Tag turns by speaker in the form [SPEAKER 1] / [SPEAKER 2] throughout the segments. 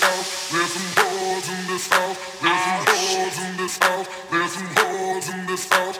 [SPEAKER 1] There's some holes in this house. There's some holes in this house. There's some holes in this house.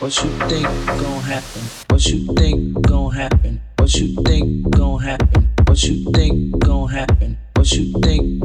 [SPEAKER 2] What you think gon' happen? What you think gon' happen? What you think gon' happen? What you think gon' happen? What you think